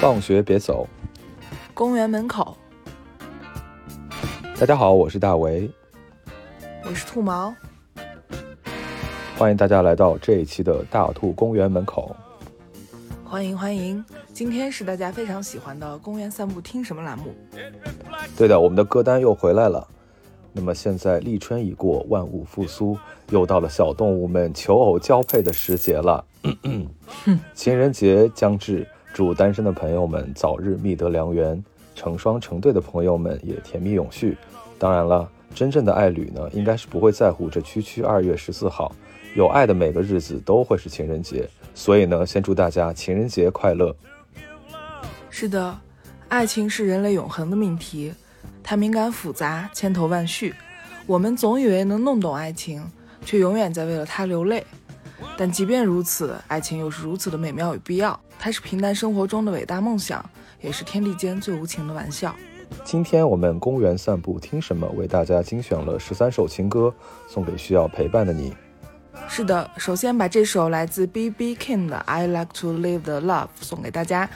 放学别走，公园门口，大家好，我是大为，我是兔毛，欢迎大家来到这一期的大兔公园门口。欢迎欢迎，今天是大家非常喜欢的公园散步听什么栏目。对的，我们的歌单又回来了。那么现在立春已过，万物复苏，又到了小动物们求偶交配的时节了。情人节将至，祝单身的朋友们早日觅得良缘，成双成对的朋友们也甜蜜永续。当然了，真正的爱侣呢，应该是不会在乎这区区二月十四号，有爱的每个日子都会是情人节。所以呢，先祝大家情人节快乐。是的，爱情是人类永恒的命题，它敏感复杂，千头万绪。我们总以为能弄懂爱情，却永远在为了它流泪。但即便如此，爱情又是如此的美妙与必要。它是平淡生活中的伟大梦想，也是天地间最无情的玩笑。今天我们公园散步听什么？为大家精选了十三首情歌，送给需要陪伴的你。是的，首先把这首来自 B.B. King 的《I Like to Live the Love》送给大家，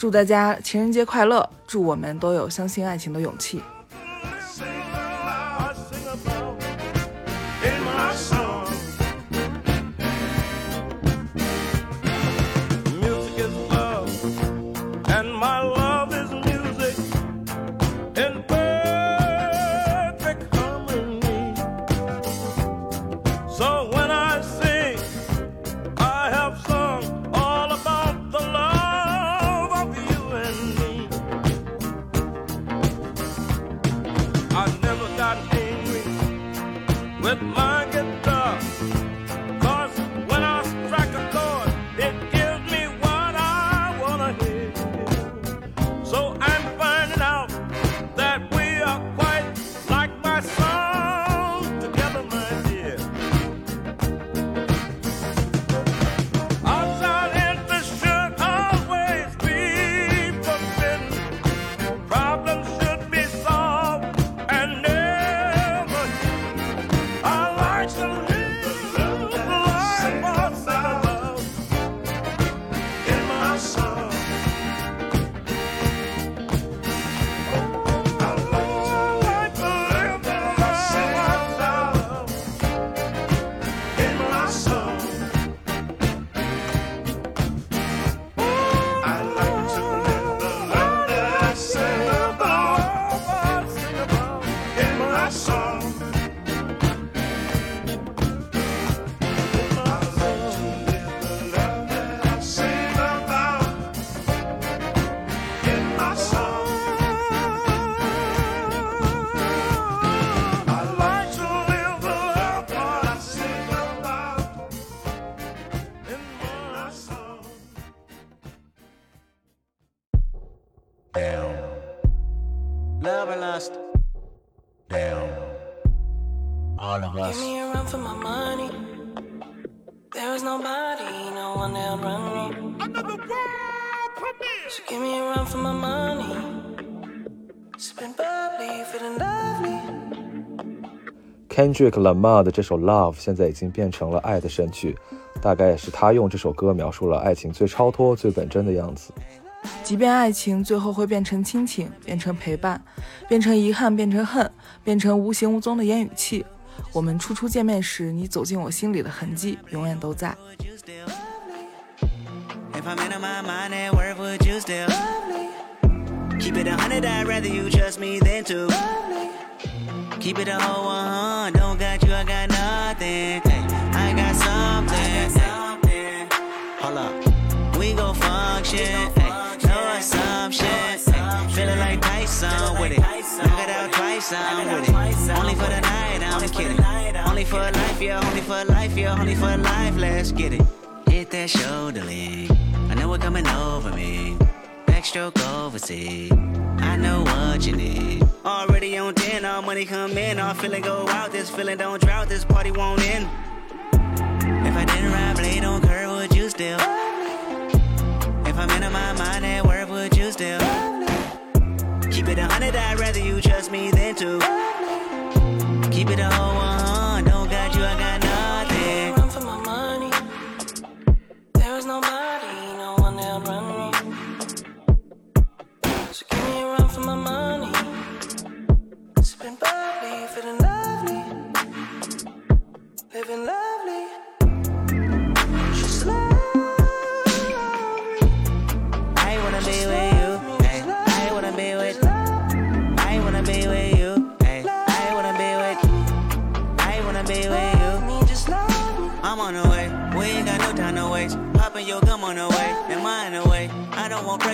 祝大家情人节快乐，祝我们都有相信爱情的勇气。Kendrick Lamar 的这首《Love》现在已经变成了爱的神曲，大概也是他用这首歌描述了爱情最超脱、最本真的样子。即便爱情最后会变成亲情，变成陪伴，变成遗憾，变成恨，变成无形无踪的烟雨气，我们初初见面时你走进我心里的痕迹，永远都在。Keep it a hundred, I'd rather you trust me than to love me. Keep it a whole one, don't got you, I got nothing. Hey, I got something. I got Hey. Hold up, we gon' function. Hey, no assumption. Hey, feeling like Tyson with it. Knock it out twice, I'm with it. Only for the night, I'm kidding. Only for life, yeah, only for life, yeah, only for life, let's get it. Hit that shoulder lean. I know what coming over me. Backstroke overseas. I know what you need. Already on 10, all money come in. All feeling go out. This feeling don't drought. This party won't end. If I didn't ride blade on curve, would you still? If I'm in my mind at work, would you still? Keep it a hundred, I'd rather you trust me than to keep it a whole one. Nobody, no one that run me. So give me a run for my money. Sipping bubbly, feeling lovely, living lovely. Just lovely. I wanna be with you. I wanna be with. I wanna be with you.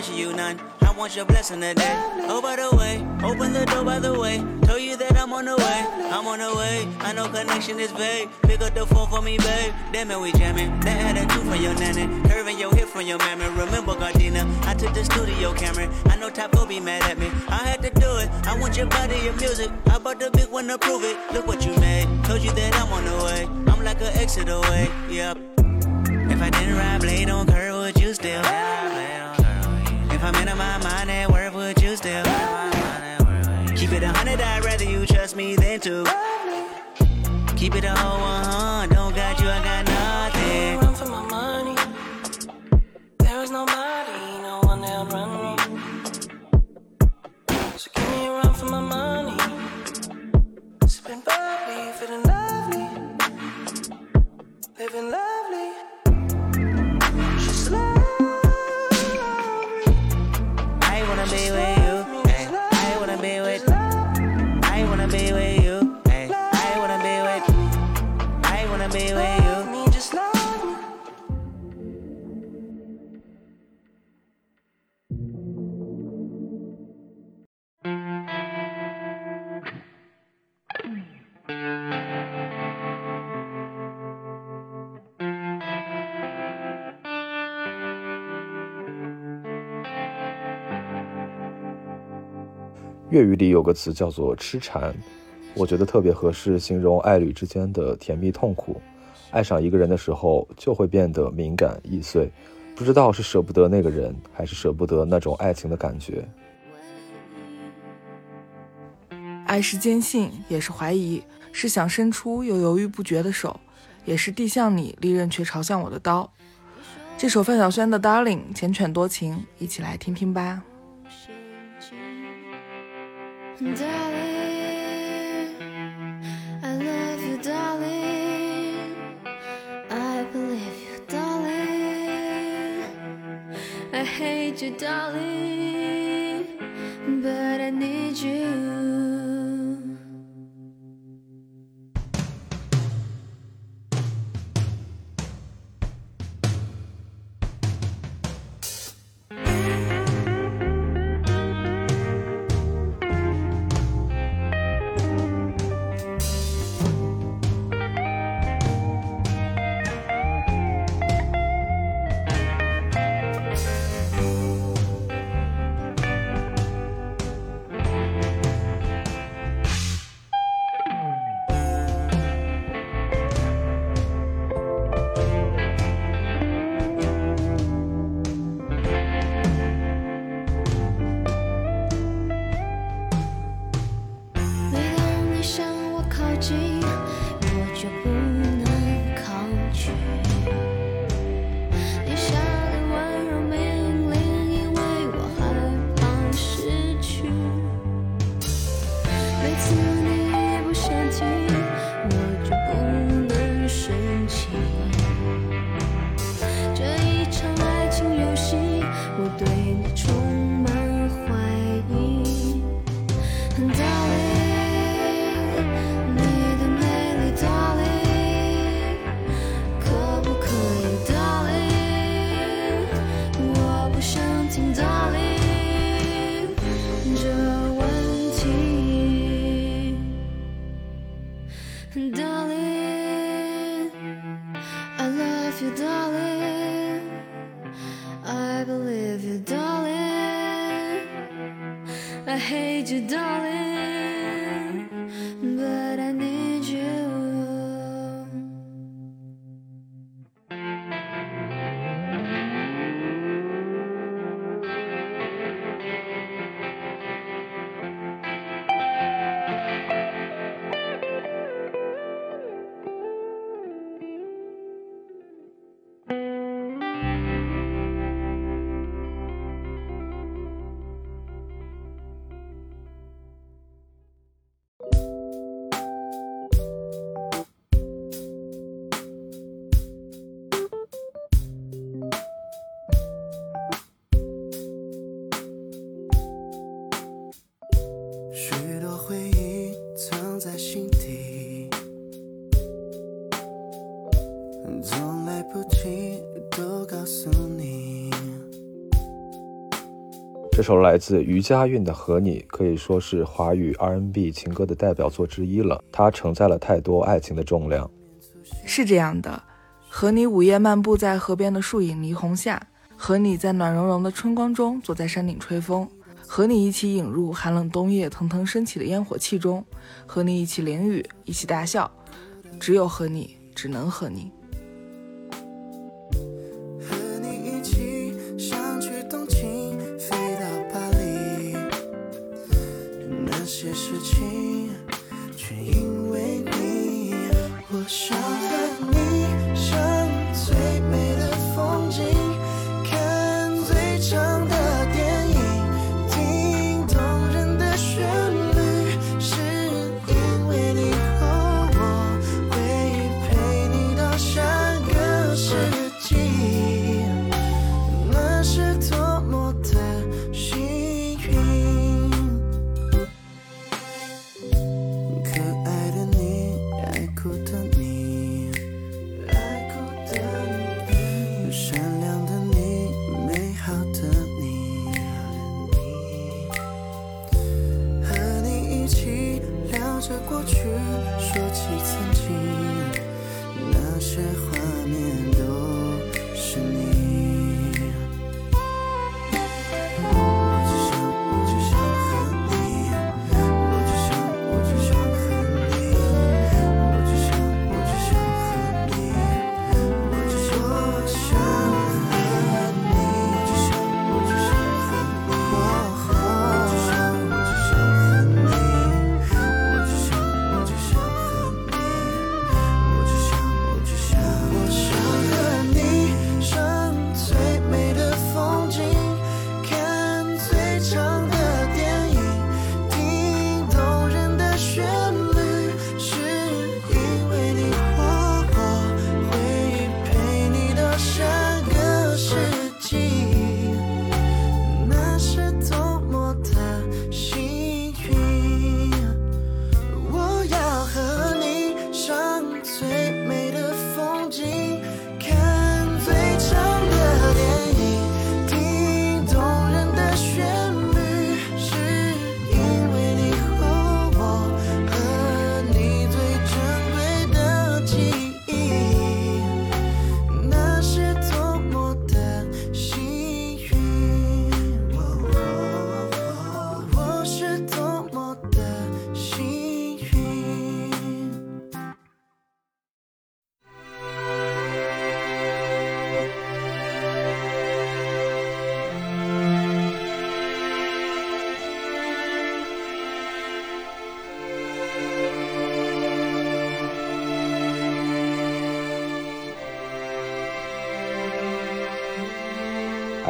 You none. I want your blessing today. Oh, by the way, open the door by the way. Told you that I'm on the way. I'm on the way. I know connection is vague. Pick up the phone for me, babe. Damn it, we jamming. That had a two from your nanny. Curving your hip from your mammy. Remember, Gardena, I took the studio camera. I know will be mad at me. I had to do it. I want your body, your music. I bought the big one to prove it. Look what you made. Told you that I'm on the way. I'm like an exit away. Yep. If I didn't ride blade on curve, would you still? If I'm in my mind at work, would you still? Keep it a hundred, I'd rather you trust me than to. Keep it a whole one, don't 粤语里有个词叫做“痴缠”，我觉得特别合适形容爱侣之间的甜蜜痛苦。爱上一个人的时候，就会变得敏感易碎，不知道是舍不得那个人，还是舍不得那种爱情的感觉。爱是坚信，也是怀疑，是想伸出又犹豫不决的手，也是递向你利刃却朝向我的刀。这首范晓萱的《Darling》缱绻多情，一起来听听吧。I love you dally I believe you dally I hate you, darling, but I need you. 首来自余佳韵的《和你》可以说是华语 R&B 情歌的代表作之一了，它承载了太多爱情的重量。是这样的，和你午夜漫步在河边的树影霓虹下，和你在暖融融的春光中坐在山顶吹风，和你一起引入寒冷冬夜腾腾升起的烟火气中，和你一起淋雨，一起大笑，只有和你，只能和你。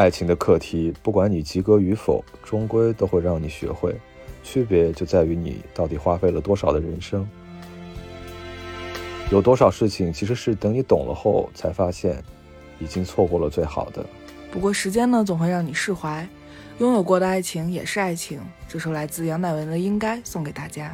爱情的课题，不管你及格与否，终归都会让你学会。区别就在于你到底花费了多少的人生，有多少事情其实是等你懂了后才发现，已经错过了最好的。不过时间呢，总会让你释怀。拥有过的爱情也是爱情。这首来自杨乃文的《应该》送给大家。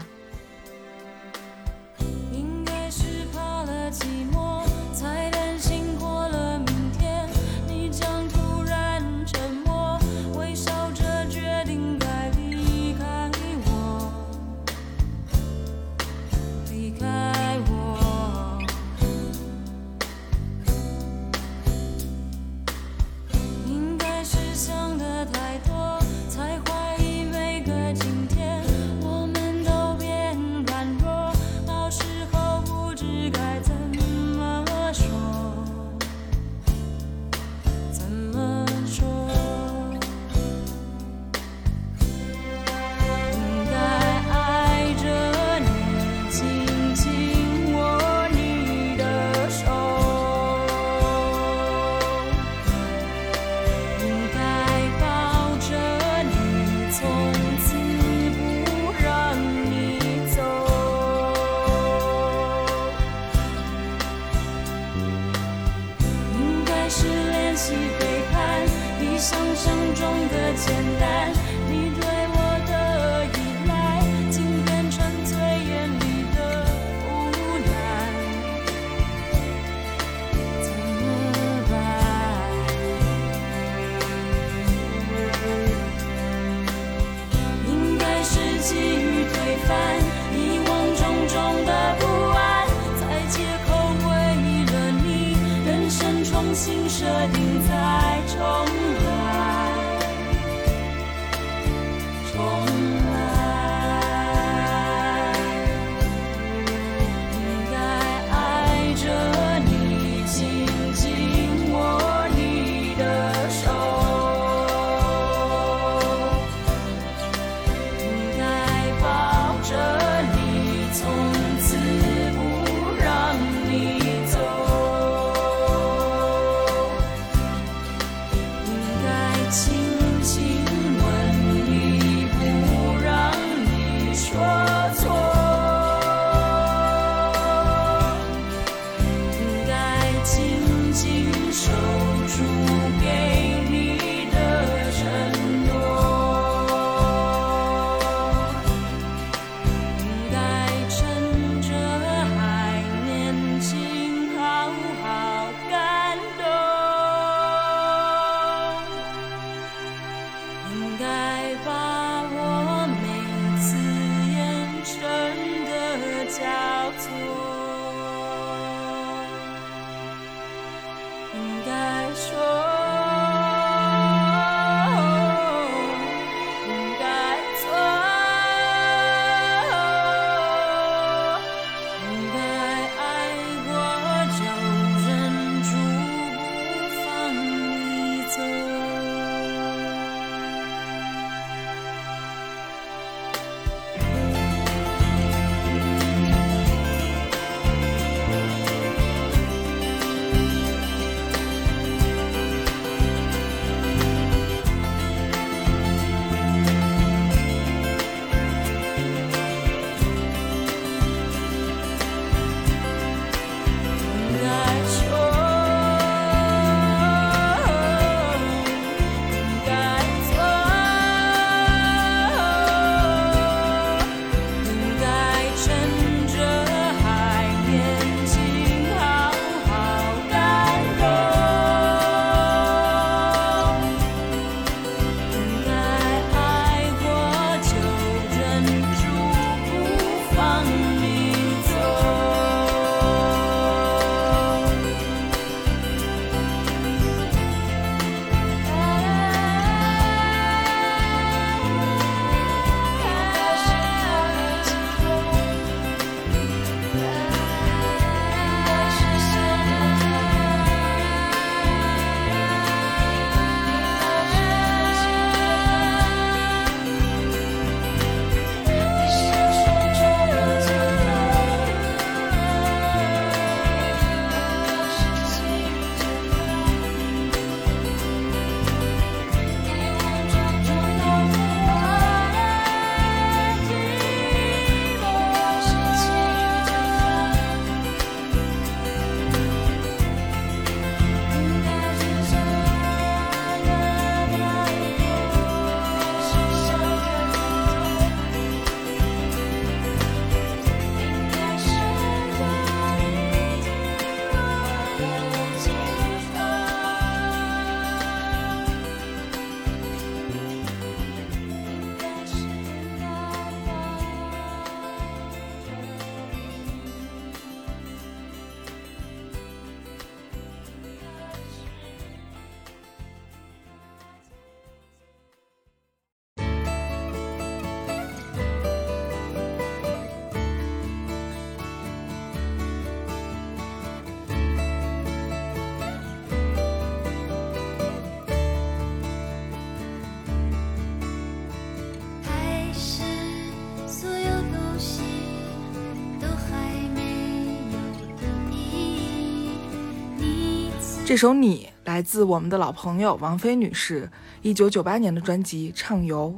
这首《你》来自我们的老朋友王菲女士，一九九八年的专辑《畅游》。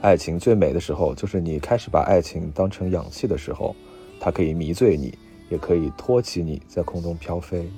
爱情最美的时候，就是你开始把爱情当成氧气的时候，它可以迷醉你，也可以托起你在空中飘飞。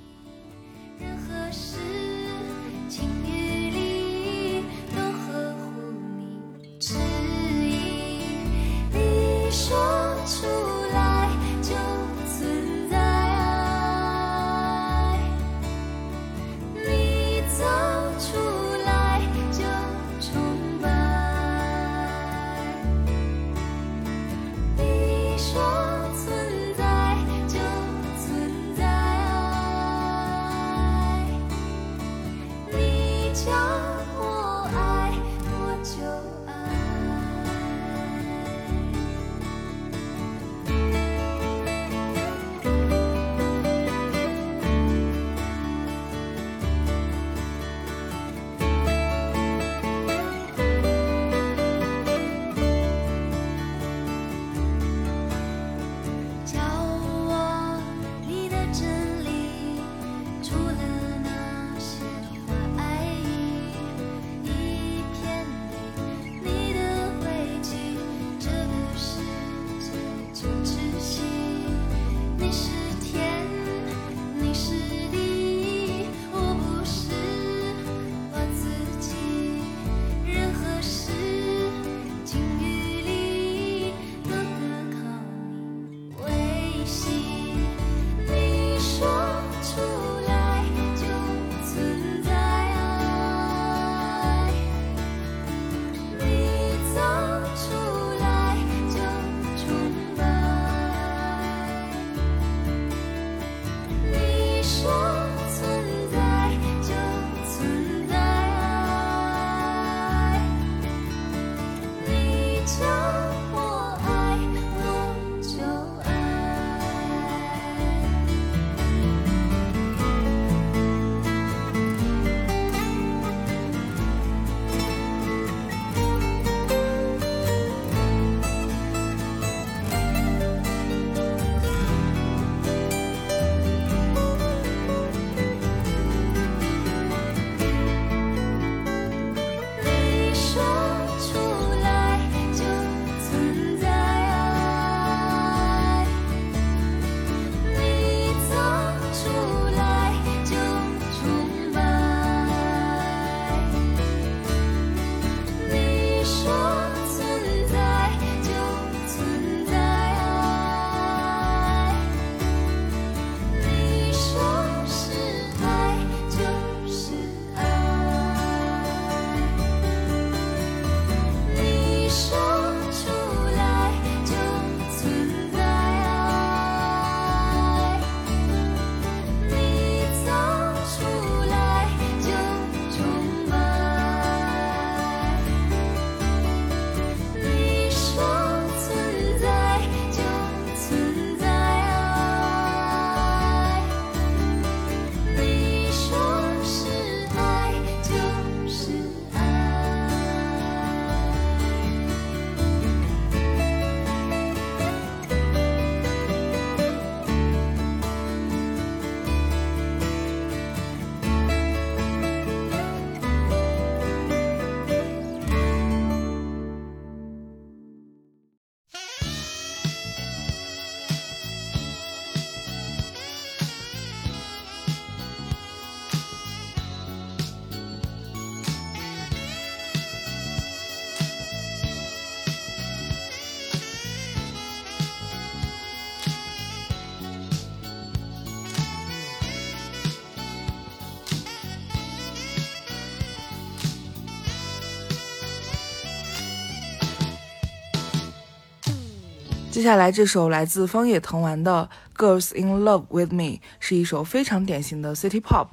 接下来这首来自方野藤丸的《Girls in Love with Me》是一首非常典型的 City Pop，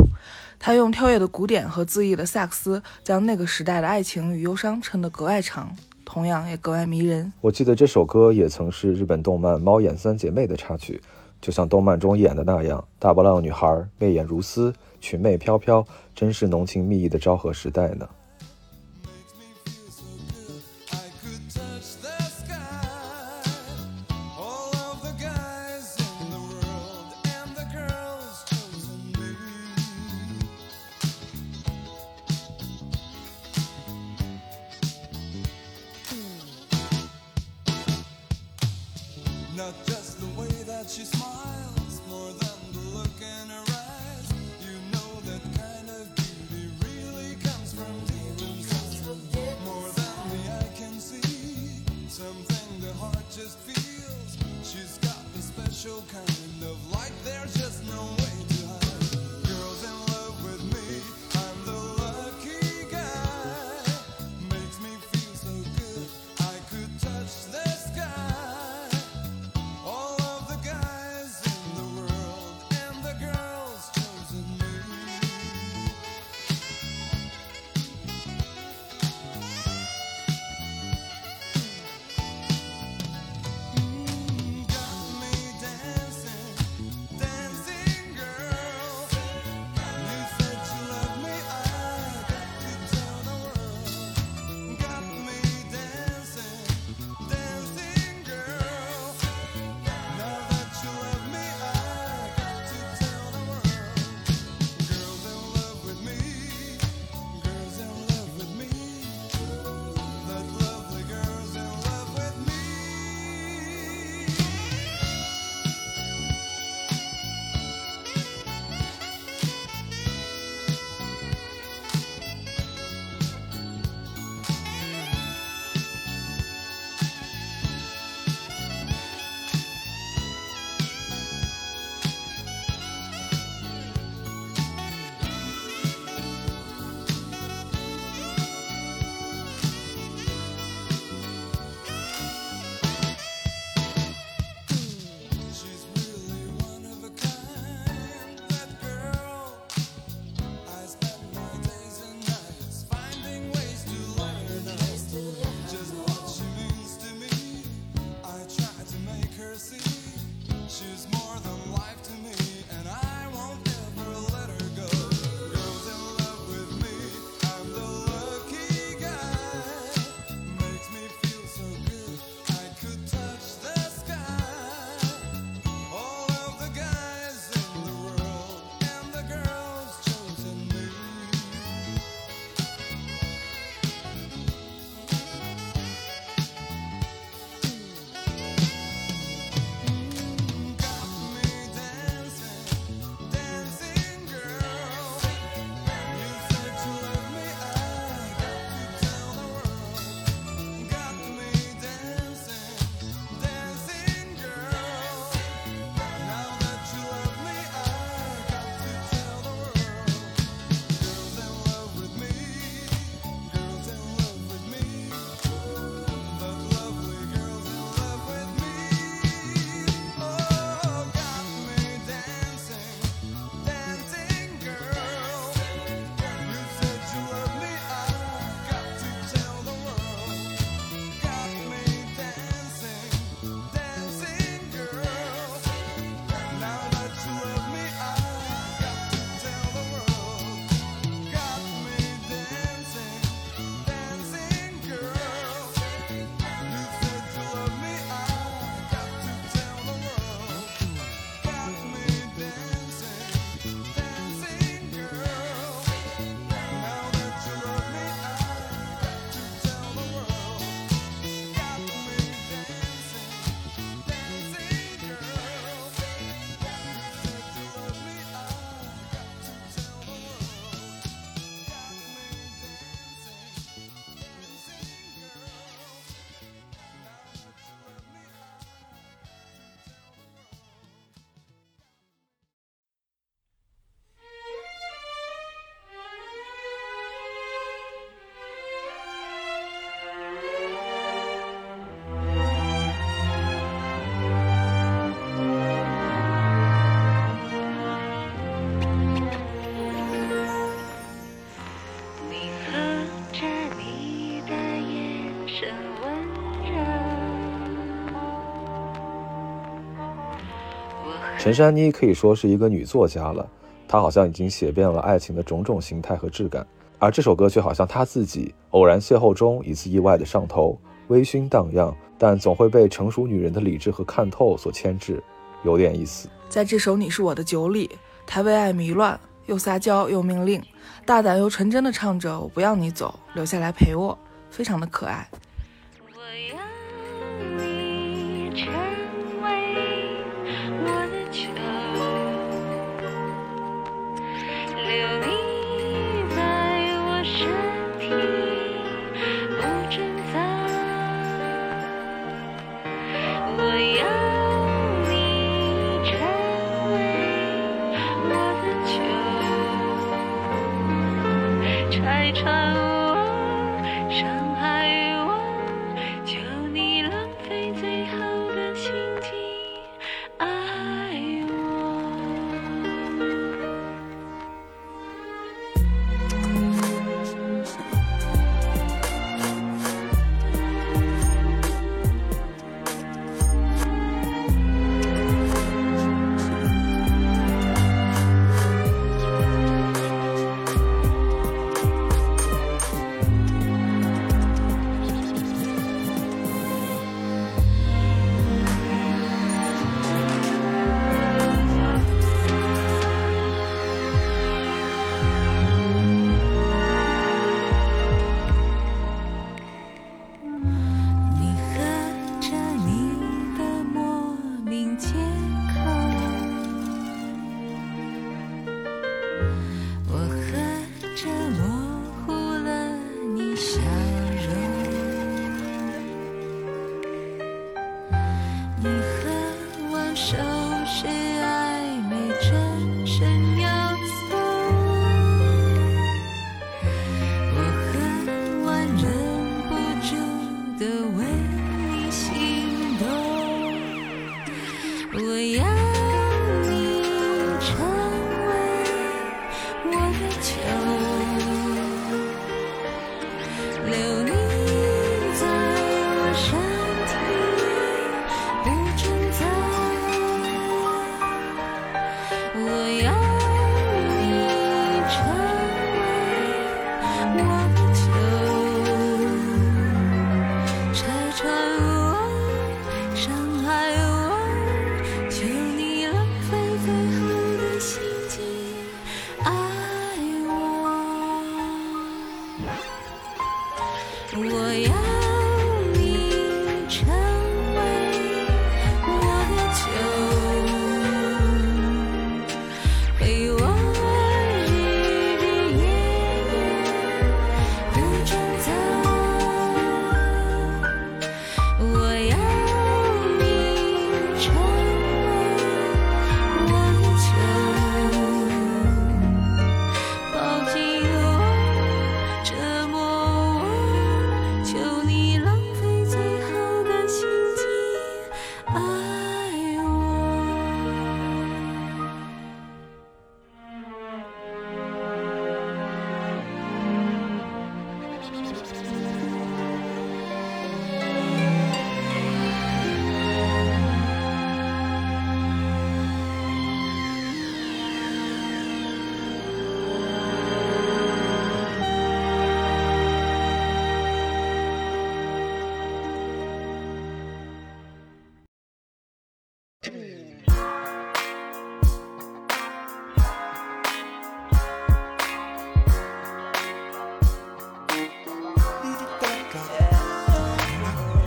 它用跳跃的鼓点和恣意的萨克斯，将那个时代的爱情与忧伤衬得格外长，同样也格外迷人。我记得这首歌也曾是日本动漫《猫眼三姐妹》的插曲，就像动漫中演的那样，大波浪女孩媚眼如丝，裙袂飘飘，真是浓情蜜意的昭和时代呢。陈珊妮可以说是一个女作家了她好像已经写遍了爱情的种种形态和质感而这首歌却好像她自己偶然邂逅中一次意外的上头微醺荡漾但总会被成熟女人的理智和看透所牵制有点意思。在这首你是我的酒里她为爱迷乱又撒娇又命令大胆又纯真的唱着我不要你走留下来陪我。非常的可爱。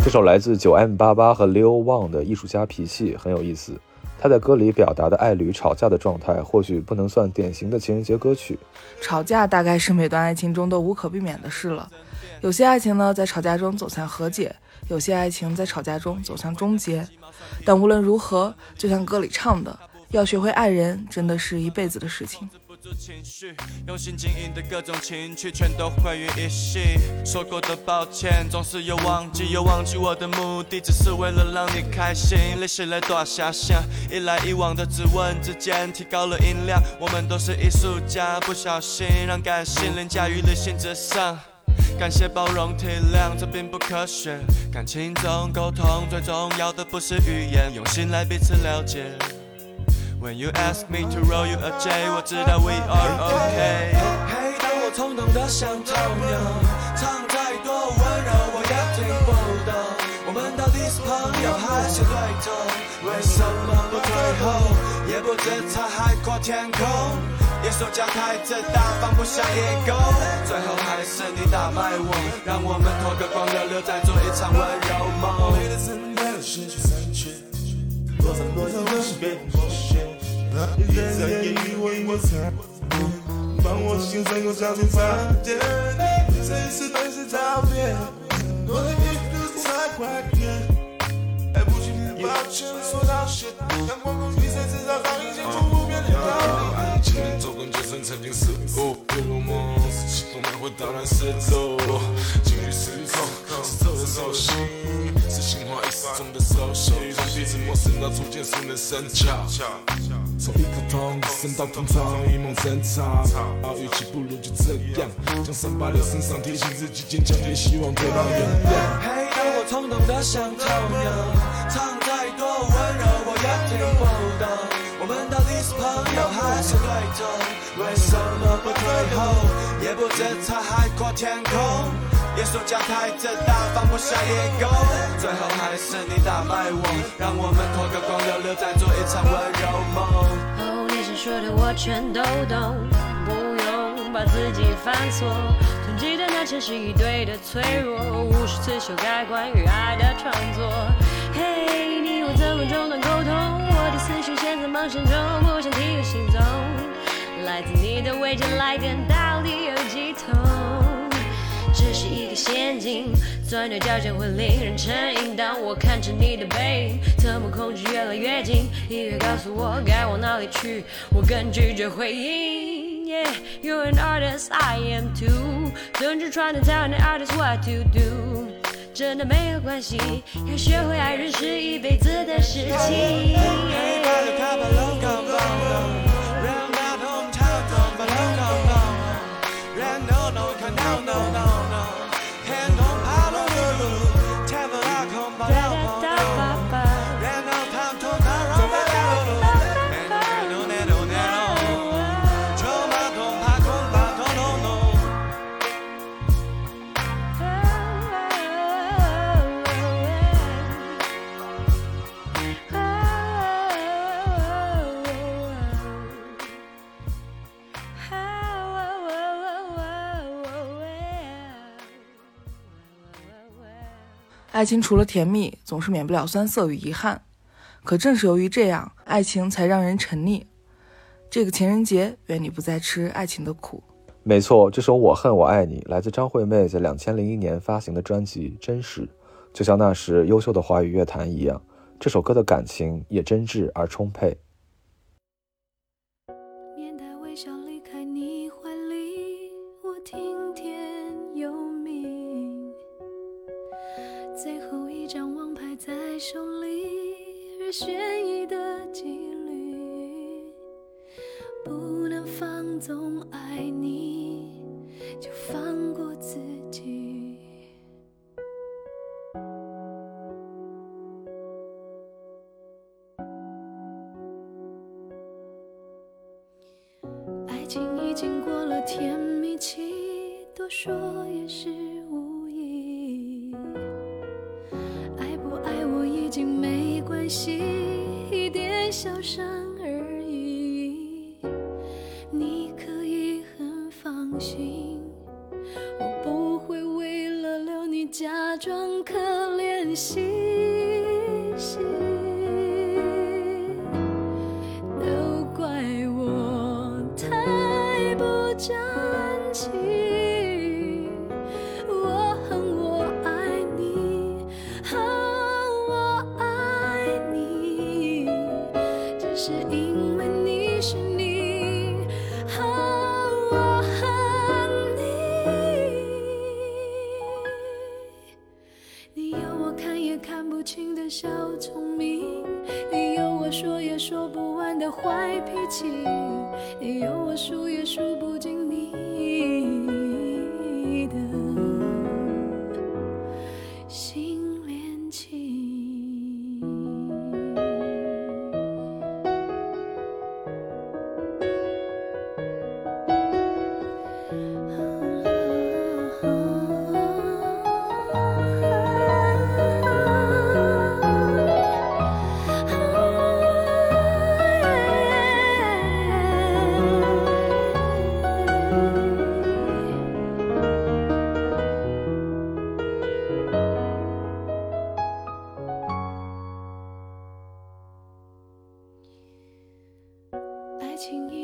这首来自九 M 八八和 Leo Wang 的艺术家脾气很有意思。他在歌里表达的爱侣吵架的状态，或许不能算典型的情人节歌曲，吵架大概是每段爱情中都无可避免的事了。有些爱情呢，在吵架中走向和解；有些爱情在吵架中走向终结。但无论如何，就像歌里唱的，要学会爱人，真的是一辈子的事情。住情绪，用心经营的各种情趣，全都毁于一夕。说过的抱歉，总是又忘记，又忘记我的目的，只是为了让你开心。你是来多下线，一来一往的质问之间，提高了音量。我们都是艺术家，不小心让感性凌驾于理性之上。感谢包容体谅，这并不科学。感情中沟通最重要的不是语言，用心来彼此了解。When you ask me to roll you a J，我知道 we are okay。嘿，当我冲动的像头牛，唱再多温柔我也听不懂。我们到底是朋友还是对头？为什么不退后？也不知他海阔天空。野手脚太自大，放不下野狗。最后还是你打败我，让我们脱个光，溜溜再做一场温柔梦。一眨眼以为我才帮我心酸又找出发电，这一次本是照片，我的一路才快点，来不及抱歉说道谢，阳光空气谁知道早已经从不变的道理。前面走过就曾曾经是误，如梦似风面会荡然失足，情绪失控，是走的手心，是心花一时中的熟悉，从彼此陌生到逐渐熟能生巧。从一颗痛升到通畅，一梦争吵，与其不如就这样，将伤疤留身上，提醒自己坚强，也希望得到原谅。嘿，当我冲动的像痛痒，唱再多温柔我也听不懂。我们到底是朋友还是对头？为什么不退后？也不知它海阔天空。耶稣家太自大，放不下一狗。最后还是你打败我，让我们脱个光溜溜，再做一场温柔梦。哦，你想说的我全都懂，不用把自己犯错。总记得那前是一堆的脆弱，无数次修改关于爱的创作。嘿，你我怎么中断沟通？我的思绪陷在盲线中，不想听个行踪。来自你的未接来电到底有几通？这是一个陷阱，钻牛角尖会令人成瘾。当我看着你的背影，怎么恐惧越来越近？音乐告诉我该往哪里去，我更拒绝回应。Yeah, you're an artist, I am too. Don't you try to tell an artist what to do？真的没有关系，要学会爱人是一辈子的事情。爱情除了甜蜜，总是免不了酸涩与遗憾。可正是由于这样，爱情才让人沉溺。这个情人节，愿你不再吃爱情的苦。没错，这首《我恨我爱你》来自张惠妹在两千零一年发行的专辑《真实》，就像那时优秀的华语乐坛一样，这首歌的感情也真挚而充沛。就放过自己。爱情已经过了甜蜜期，多说也是无益。爱不爱我已经没关系，一点小伤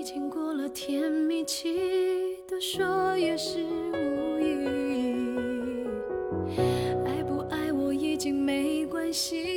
已经过了甜蜜期，多说也是无益。爱不爱我已经没关系，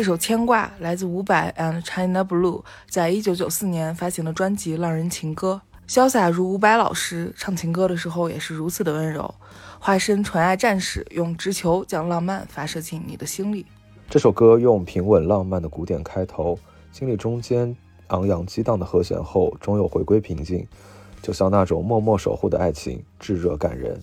这首《牵挂》来自伍佰 and China Blue 在一九九四年发行的专辑《浪人情歌》。潇洒如伍佰老师唱情歌的时候也是如此的温柔，化身纯爱战士，用直球将浪漫发射进你的心里。这首歌用平稳浪漫的鼓点开头，经历中间昂扬激荡的和弦后，终又回归平静，就像那种默默守护的爱情，炙热感人。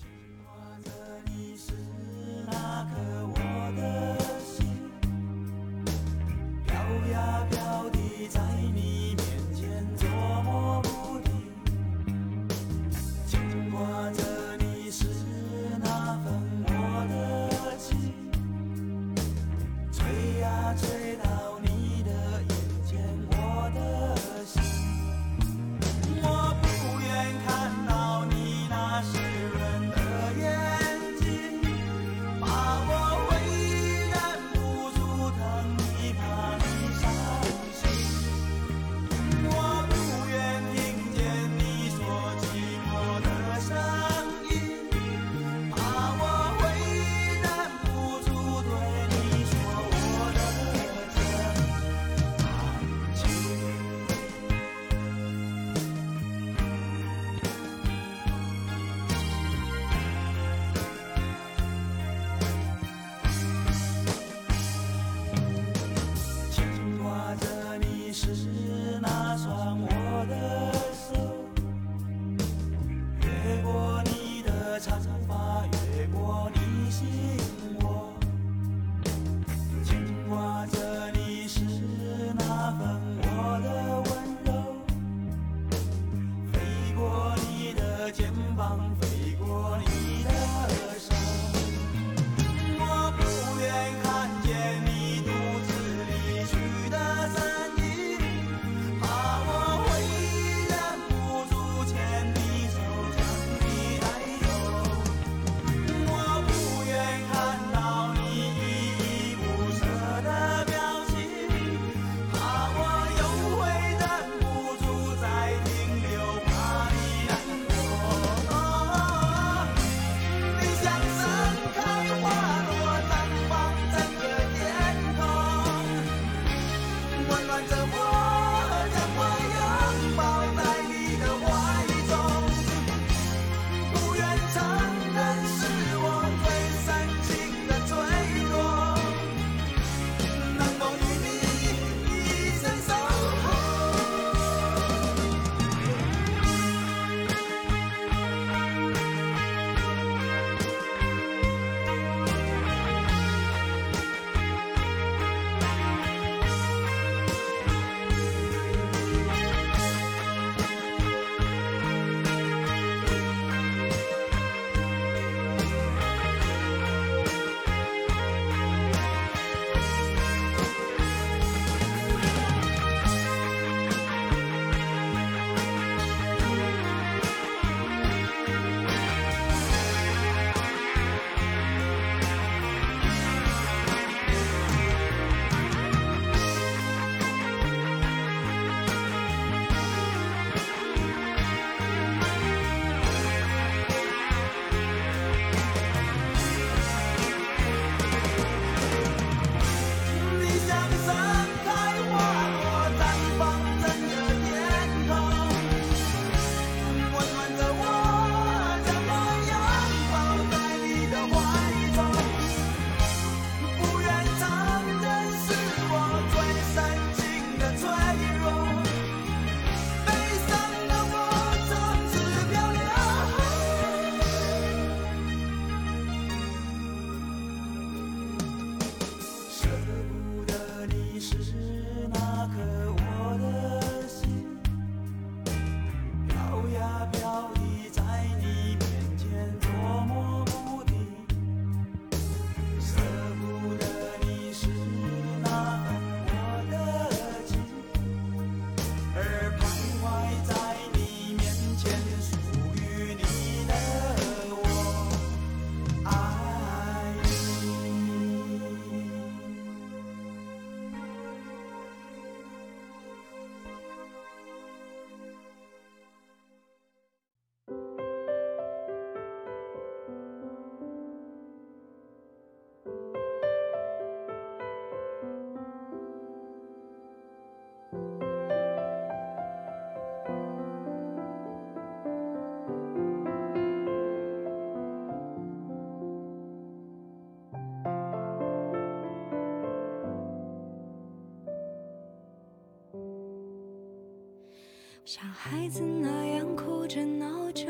像孩子那样哭着闹着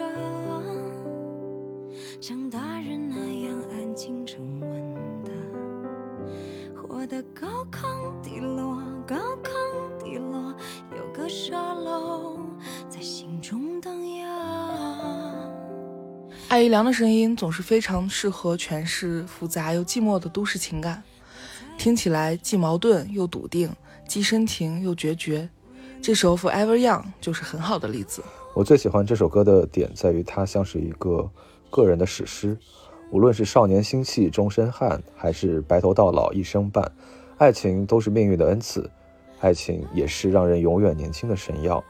像大人那样安静沉稳的活得高亢低落高亢低落有个沙漏在心中荡漾。艾依良的声音总是非常适合诠释复杂又寂寞的都市情感听起来既矛盾又笃定既深情又决绝这首 forever young 就是很好的例子。我最喜欢这首歌的点在于它像是一个个人的史诗无论是少年心气终身憾还是白头到老一生伴爱情都是命运的恩赐爱情也是让人永远年轻的神药。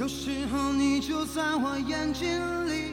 有时候你就在我眼睛里，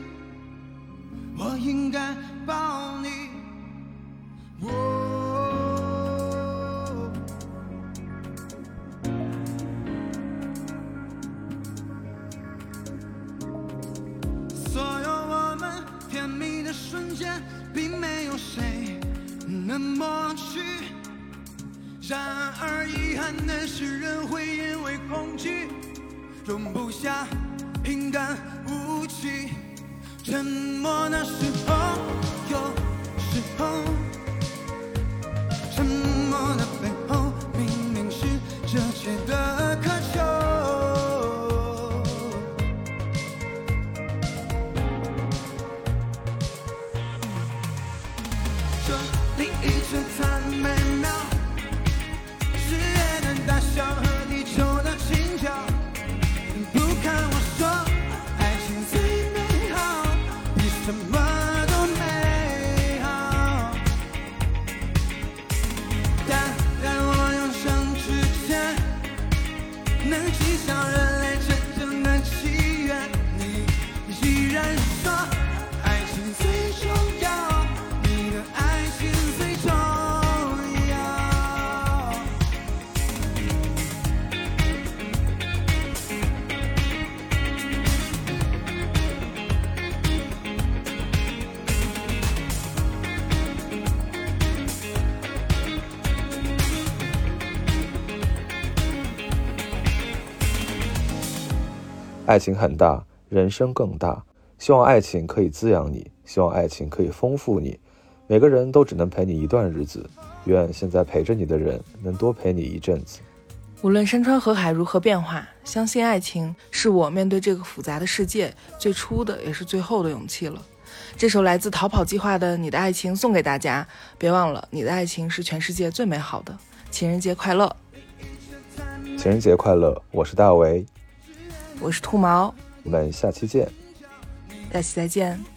爱情很大，人生更大。希望爱情可以滋养你，希望爱情可以丰富你。每个人都只能陪你一段日子，愿现在陪着你的人能多陪你一阵子。无论山川河海如何变化，相信爱情是我面对这个复杂的世界最初的也是最后的勇气了。这首来自逃跑计划的《你的爱情》送给大家，别忘了你的爱情是全世界最美好的。情人节快乐！情人节快乐！我是大为，我是兔毛，我们下期见。下期再见。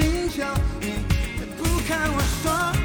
你不看我说，